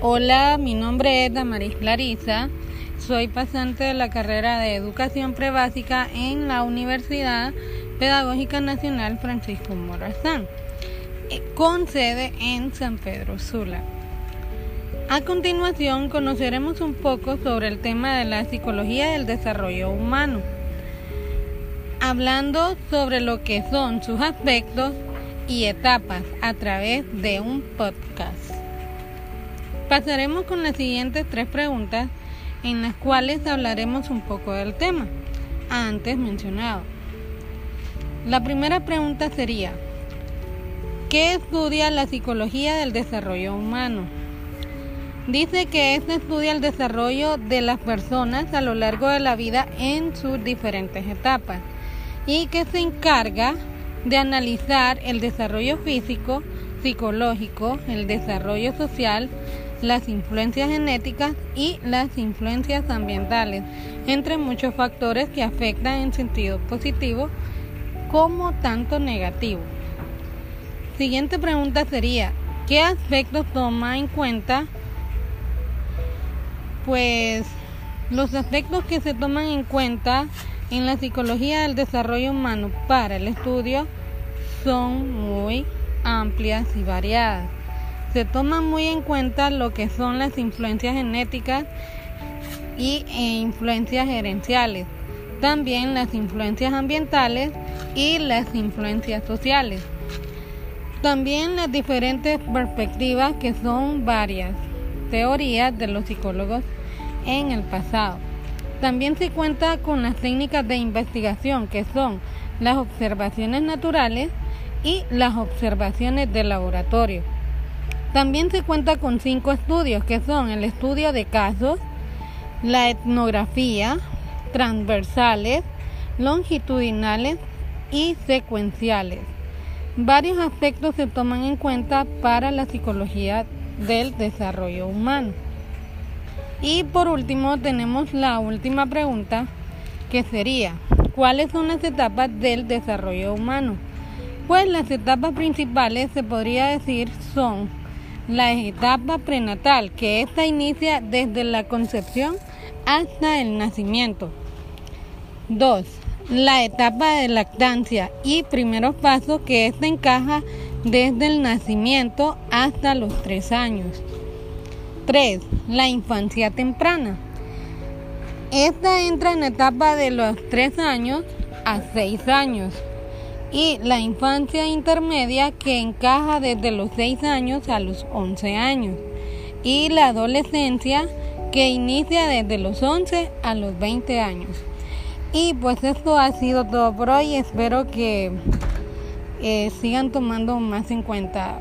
Hola, mi nombre es Damaris Clarisa. Soy pasante de la carrera de Educación Prebásica en la Universidad Pedagógica Nacional Francisco Morazán, eh, con sede en San Pedro Sula. A continuación conoceremos un poco sobre el tema de la psicología del desarrollo humano, hablando sobre lo que son sus aspectos y etapas a través de un podcast. Pasaremos con las siguientes tres preguntas en las cuales hablaremos un poco del tema antes mencionado. La primera pregunta sería, ¿qué estudia la psicología del desarrollo humano? Dice que esto estudia el desarrollo de las personas a lo largo de la vida en sus diferentes etapas y que se encarga de analizar el desarrollo físico, psicológico, el desarrollo social, las influencias genéticas y las influencias ambientales, entre muchos factores que afectan en sentido positivo como tanto negativo. Siguiente pregunta sería, ¿qué aspectos toma en cuenta? Pues los aspectos que se toman en cuenta en la psicología del desarrollo humano para el estudio son muy amplias y variadas se toma muy en cuenta lo que son las influencias genéticas y e influencias gerenciales, también las influencias ambientales y las influencias sociales. También las diferentes perspectivas que son varias teorías de los psicólogos en el pasado. También se cuenta con las técnicas de investigación que son las observaciones naturales y las observaciones de laboratorio. También se cuenta con cinco estudios que son el estudio de casos, la etnografía, transversales, longitudinales y secuenciales. Varios aspectos se toman en cuenta para la psicología del desarrollo humano. Y por último tenemos la última pregunta que sería, ¿cuáles son las etapas del desarrollo humano? Pues las etapas principales se podría decir son la etapa prenatal, que esta inicia desde la concepción hasta el nacimiento. 2. La etapa de lactancia y primeros pasos, que esta encaja desde el nacimiento hasta los 3 años. 3. La infancia temprana. Esta entra en etapa de los 3 años a 6 años y la infancia intermedia que encaja desde los 6 años a los 11 años y la adolescencia que inicia desde los 11 a los 20 años. Y pues esto ha sido todo por hoy. Espero que eh, sigan tomando más en cuenta